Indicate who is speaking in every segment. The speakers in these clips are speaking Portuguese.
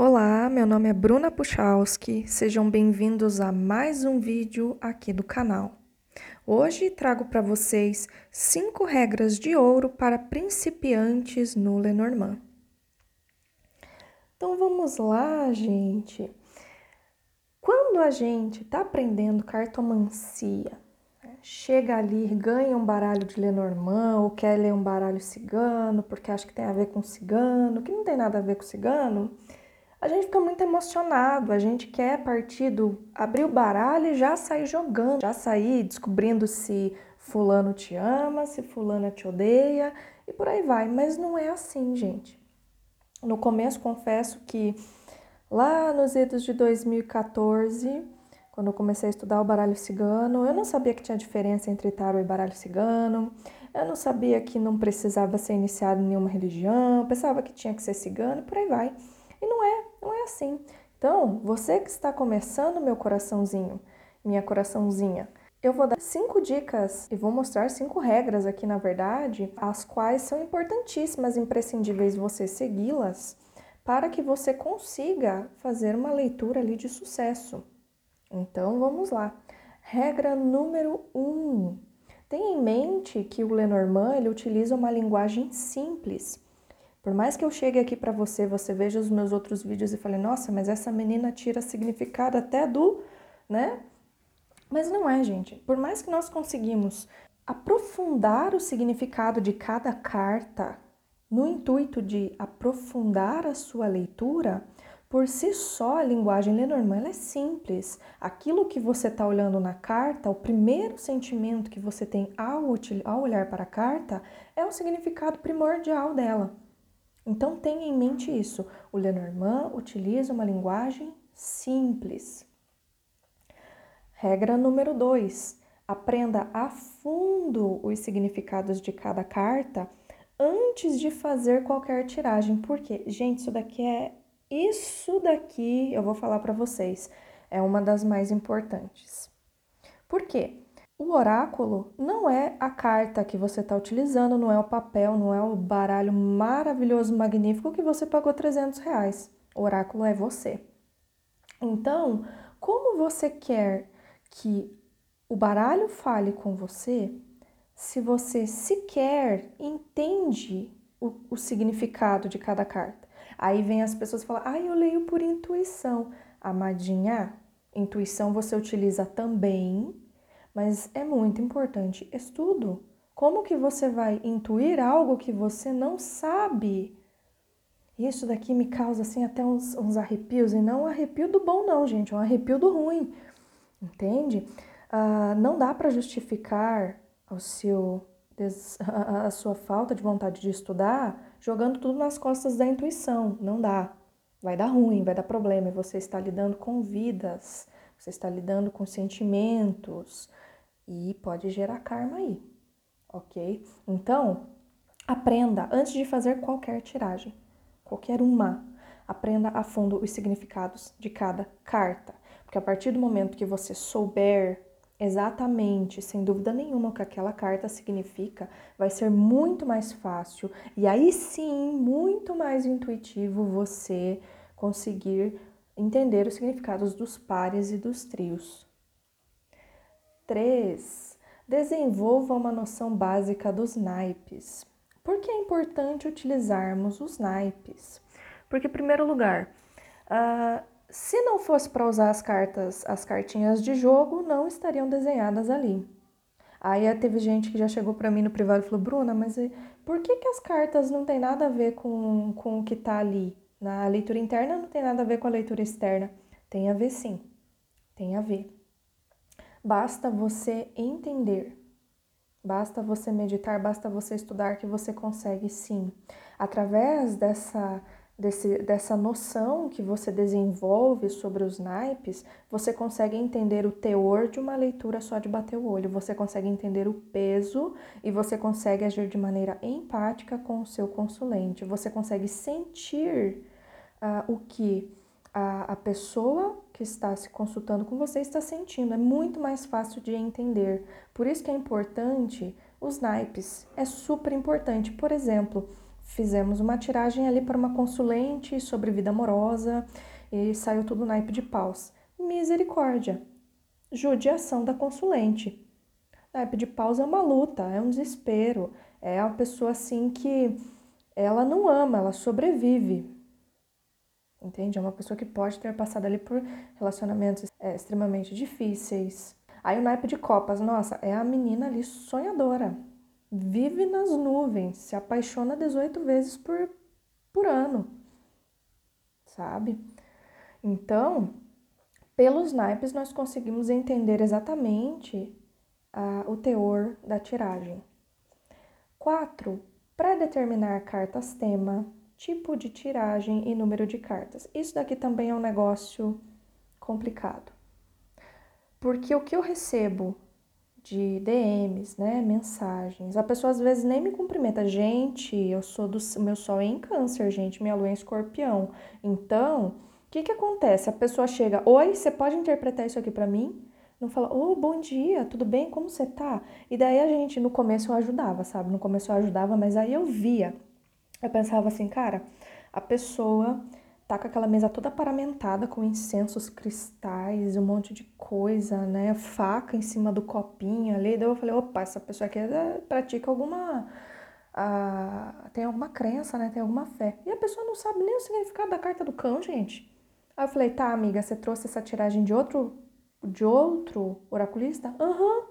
Speaker 1: Olá, meu nome é Bruna Puchalski, sejam bem-vindos a mais um vídeo aqui do canal. Hoje trago para vocês 5 regras de ouro para principiantes no Lenormand. Então vamos lá, gente. Quando a gente está aprendendo cartomancia, né, chega ali, ganha um baralho de Lenormand ou quer ler um baralho cigano, porque acha que tem a ver com cigano, que não tem nada a ver com cigano, a gente fica muito emocionado, a gente quer partir do abrir o baralho e já sair jogando, já sair descobrindo se fulano te ama, se fulana te odeia e por aí vai, mas não é assim, gente. No começo confesso que lá nos idos de 2014, quando eu comecei a estudar o baralho cigano, eu não sabia que tinha diferença entre tarot e baralho cigano. Eu não sabia que não precisava ser iniciado em nenhuma religião, pensava que tinha que ser cigano e por aí vai. E não é, não é assim. Então, você que está começando, meu coraçãozinho, minha coraçãozinha, eu vou dar cinco dicas e vou mostrar cinco regras aqui, na verdade, as quais são importantíssimas, imprescindíveis você segui-las para que você consiga fazer uma leitura ali de sucesso. Então, vamos lá. Regra número um. Tenha em mente que o Lenormand ele utiliza uma linguagem simples por mais que eu chegue aqui para você, você veja os meus outros vídeos e fale, nossa, mas essa menina tira significado até do, né? Mas não é, gente. Por mais que nós conseguimos aprofundar o significado de cada carta no intuito de aprofundar a sua leitura, por si só a linguagem Lenormand é simples. Aquilo que você está olhando na carta, o primeiro sentimento que você tem ao, ao olhar para a carta é o significado primordial dela. Então tenha em mente isso. O Lenormand utiliza uma linguagem simples. Regra número 2. Aprenda a fundo os significados de cada carta antes de fazer qualquer tiragem. Porque, gente, isso daqui é isso daqui, eu vou falar para vocês, é uma das mais importantes. Por quê? O oráculo não é a carta que você está utilizando, não é o papel, não é o baralho maravilhoso, magnífico que você pagou 300 reais. O oráculo é você. Então, como você quer que o baralho fale com você se você sequer entende o, o significado de cada carta? Aí vem as pessoas falam, ah, eu leio por intuição. Amadinha, intuição você utiliza também mas é muito importante estudo. Como que você vai intuir algo que você não sabe? Isso daqui me causa assim até uns, uns arrepios, e não um arrepio do bom não, gente, é um arrepio do ruim, entende? Ah, não dá para justificar o seu, a sua falta de vontade de estudar jogando tudo nas costas da intuição, não dá. Vai dar ruim, vai dar problema, e você está lidando com vidas, você está lidando com sentimentos, e pode gerar karma aí, ok? Então, aprenda antes de fazer qualquer tiragem, qualquer uma, aprenda a fundo os significados de cada carta, porque a partir do momento que você souber exatamente, sem dúvida nenhuma, o que aquela carta significa, vai ser muito mais fácil e aí sim, muito mais intuitivo você conseguir entender os significados dos pares e dos trios, 3. Desenvolva uma noção básica dos naipes. Por que é importante utilizarmos os naipes? Porque, em primeiro lugar, uh, se não fosse para usar as cartas, as cartinhas de jogo, não estariam desenhadas ali. Aí teve gente que já chegou para mim no privado e falou: Bruna, mas por que, que as cartas não tem nada a ver com, com o que está ali? Na leitura interna não tem nada a ver com a leitura externa. Tem a ver sim, tem a ver. Basta você entender, basta você meditar, basta você estudar que você consegue sim. Através dessa, desse, dessa noção que você desenvolve sobre os naipes, você consegue entender o teor de uma leitura só de bater o olho, você consegue entender o peso e você consegue agir de maneira empática com o seu consulente, você consegue sentir uh, o que a, a pessoa que está se consultando com você está sentindo. É muito mais fácil de entender. Por isso que é importante os naipes. É super importante. Por exemplo, fizemos uma tiragem ali para uma consulente sobre vida amorosa e saiu tudo naipe de paus. Misericórdia. Judiação da consulente. Naipe de paus é uma luta, é um desespero. É uma pessoa assim que ela não ama, ela sobrevive. Entende? É uma pessoa que pode ter passado ali por relacionamentos é, extremamente difíceis. Aí o naipe de copas, nossa, é a menina ali sonhadora. Vive nas nuvens, se apaixona 18 vezes por, por ano. Sabe? Então, pelos naipes nós conseguimos entender exatamente o teor da tiragem. 4. Pré-determinar cartas tema, tipo de tiragem e número de cartas. Isso daqui também é um negócio complicado. Porque o que eu recebo de DMs, né, mensagens, a pessoa às vezes nem me cumprimenta. Gente, eu sou do meu sol é em câncer, gente, minha lua é em escorpião. Então, o que que acontece? A pessoa chega, oi, você pode interpretar isso aqui para mim? Não fala, ô, oh, bom dia, tudo bem? Como você tá? E daí a gente, no começo eu ajudava, sabe? No começo eu ajudava, mas aí eu via eu pensava assim, cara, a pessoa tá com aquela mesa toda paramentada com incensos cristais, um monte de coisa, né? Faca em cima do copinho ali. Daí eu falei, opa, essa pessoa aqui pratica alguma. Uh, tem alguma crença, né? Tem alguma fé. E a pessoa não sabe nem o significado da carta do cão, gente. Aí eu falei, tá, amiga, você trouxe essa tiragem de outro, de outro oraculista? Aham. Uhum.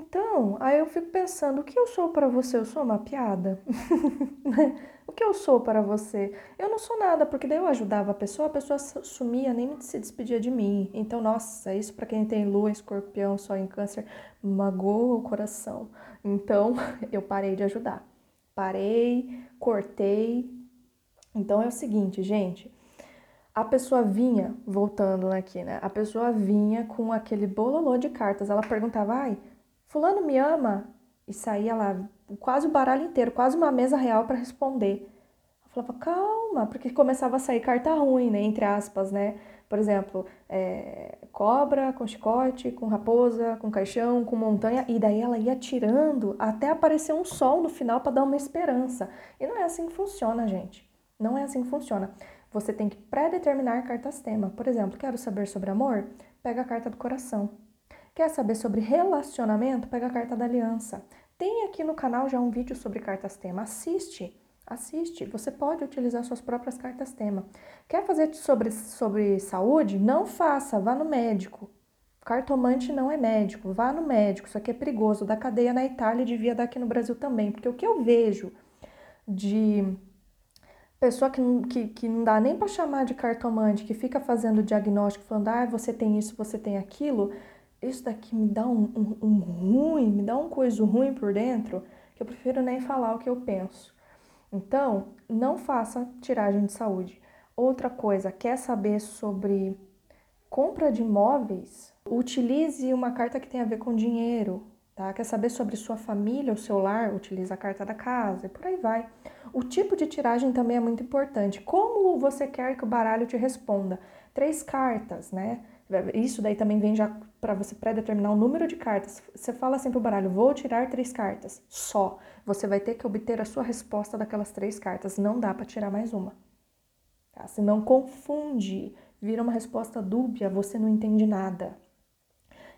Speaker 1: Então, aí eu fico pensando, o que eu sou para você? Eu sou uma piada? o que eu sou para você? Eu não sou nada, porque daí eu ajudava a pessoa, a pessoa sumia, nem se despedia de mim. Então, nossa, isso para quem tem lua, escorpião, só em câncer, magoa o coração. Então, eu parei de ajudar. Parei, cortei. Então é o seguinte, gente, a pessoa vinha, voltando aqui, né? A pessoa vinha com aquele bololô de cartas. Ela perguntava, ai, Fulano me ama? E saía lá quase o baralho inteiro, quase uma mesa real para responder. Eu falava, calma, porque começava a sair carta ruim, né? Entre aspas, né? Por exemplo, é, cobra com chicote, com raposa, com caixão, com montanha, e daí ela ia tirando até aparecer um sol no final para dar uma esperança. E não é assim que funciona, gente. Não é assim que funciona. Você tem que pré-determinar cartas tema. Por exemplo, quero saber sobre amor? Pega a carta do coração. Quer saber sobre relacionamento? Pega a carta da aliança. Tem aqui no canal já um vídeo sobre cartas tema. Assiste, assiste. Você pode utilizar suas próprias cartas tema. Quer fazer sobre, sobre saúde? Não faça, vá no médico. Cartomante não é médico, vá no médico. Isso aqui é perigoso. Da cadeia na Itália devia dar aqui no Brasil também. Porque o que eu vejo de pessoa que, que, que não dá nem para chamar de cartomante, que fica fazendo diagnóstico, falando, ah, você tem isso, você tem aquilo, isso daqui me dá um, um, um ruim, me dá um coisa ruim por dentro, que eu prefiro nem falar o que eu penso. Então, não faça tiragem de saúde. Outra coisa, quer saber sobre compra de imóveis? Utilize uma carta que tem a ver com dinheiro, tá? Quer saber sobre sua família, o seu lar? Utilize a carta da casa e por aí vai. O tipo de tiragem também é muito importante. Como você quer que o baralho te responda? Três cartas, né? Isso daí também vem já para você pré-determinar o número de cartas. Você fala assim pro baralho, vou tirar três cartas, só. Você vai ter que obter a sua resposta daquelas três cartas. Não dá para tirar mais uma. Tá? Se não confunde, vira uma resposta dúbia, você não entende nada.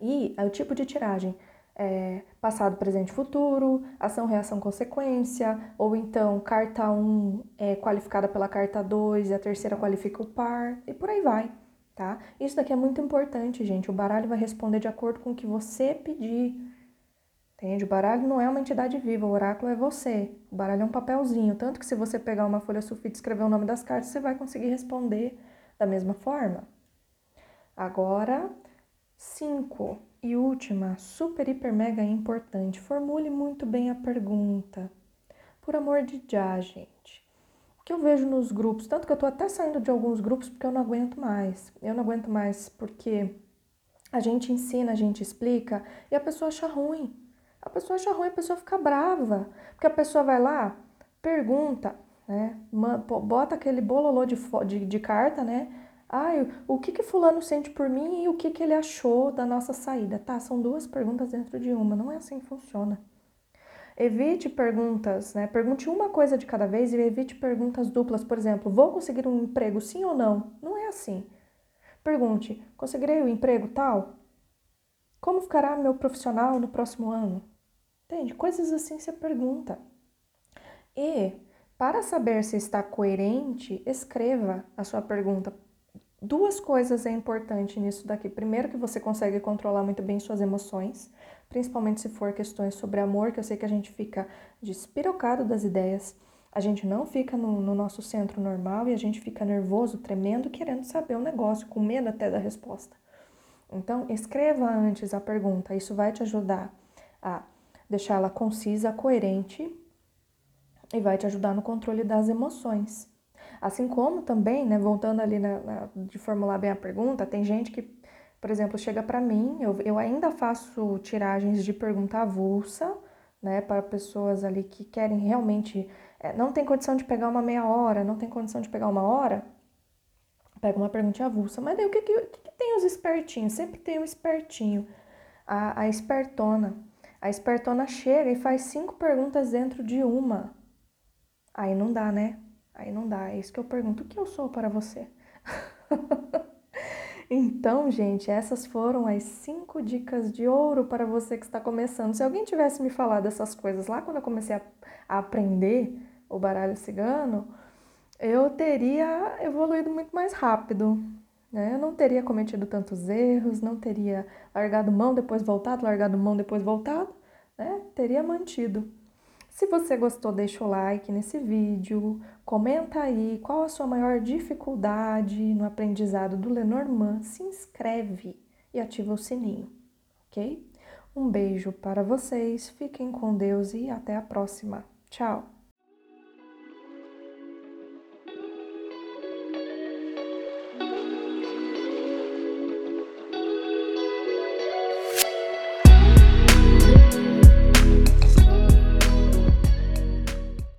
Speaker 1: E é o tipo de tiragem. É, passado, presente, futuro, ação, reação, consequência, ou então carta 1 é qualificada pela carta 2 e a terceira qualifica o par, e por aí vai tá? Isso daqui é muito importante, gente. O baralho vai responder de acordo com o que você pedir. Entende? O baralho não é uma entidade viva, o oráculo é você. O baralho é um papelzinho, tanto que se você pegar uma folha sulfite e escrever o nome das cartas, você vai conseguir responder da mesma forma. Agora, cinco e última, super, hiper, mega importante. Formule muito bem a pergunta. Por amor de já, gente que eu vejo nos grupos, tanto que eu tô até saindo de alguns grupos porque eu não aguento mais. Eu não aguento mais porque a gente ensina, a gente explica e a pessoa acha ruim. A pessoa acha ruim, a pessoa fica brava. Porque a pessoa vai lá, pergunta, né? Bota aquele bololô de, de, de carta, né? Ai, o que que fulano sente por mim e o que que ele achou da nossa saída? Tá, são duas perguntas dentro de uma, não é assim que funciona. Evite perguntas, né? Pergunte uma coisa de cada vez e evite perguntas duplas. Por exemplo, vou conseguir um emprego sim ou não? Não é assim. Pergunte: conseguirei o um emprego tal? Como ficará meu profissional no próximo ano? Entende? Coisas assim você pergunta. E, para saber se está coerente, escreva a sua pergunta. Duas coisas é importante nisso daqui. Primeiro, que você consegue controlar muito bem suas emoções, principalmente se for questões sobre amor, que eu sei que a gente fica despirocado das ideias. A gente não fica no, no nosso centro normal e a gente fica nervoso, tremendo, querendo saber o negócio, com medo até da resposta. Então, escreva antes a pergunta, isso vai te ajudar a deixá-la concisa, coerente e vai te ajudar no controle das emoções. Assim como também, né, voltando ali na, na, de formular bem a pergunta, tem gente que, por exemplo, chega para mim, eu, eu ainda faço tiragens de pergunta avulsa, né, para pessoas ali que querem realmente, é, não tem condição de pegar uma meia hora, não tem condição de pegar uma hora, pega uma pergunta avulsa. Mas daí o que, que, que tem os espertinhos? Sempre tem um espertinho, a, a espertona. A espertona chega e faz cinco perguntas dentro de uma. Aí não dá, né? Aí não dá. É isso que eu pergunto: o que eu sou para você? então, gente, essas foram as cinco dicas de ouro para você que está começando. Se alguém tivesse me falado essas coisas lá quando eu comecei a, a aprender o baralho cigano, eu teria evoluído muito mais rápido. Né? Eu não teria cometido tantos erros, não teria largado mão, depois voltado, largado mão, depois voltado, né? Teria mantido. Se você gostou, deixa o like nesse vídeo, comenta aí qual a sua maior dificuldade no aprendizado do Lenormand, se inscreve e ativa o sininho, ok? Um beijo para vocês, fiquem com Deus e até a próxima. Tchau!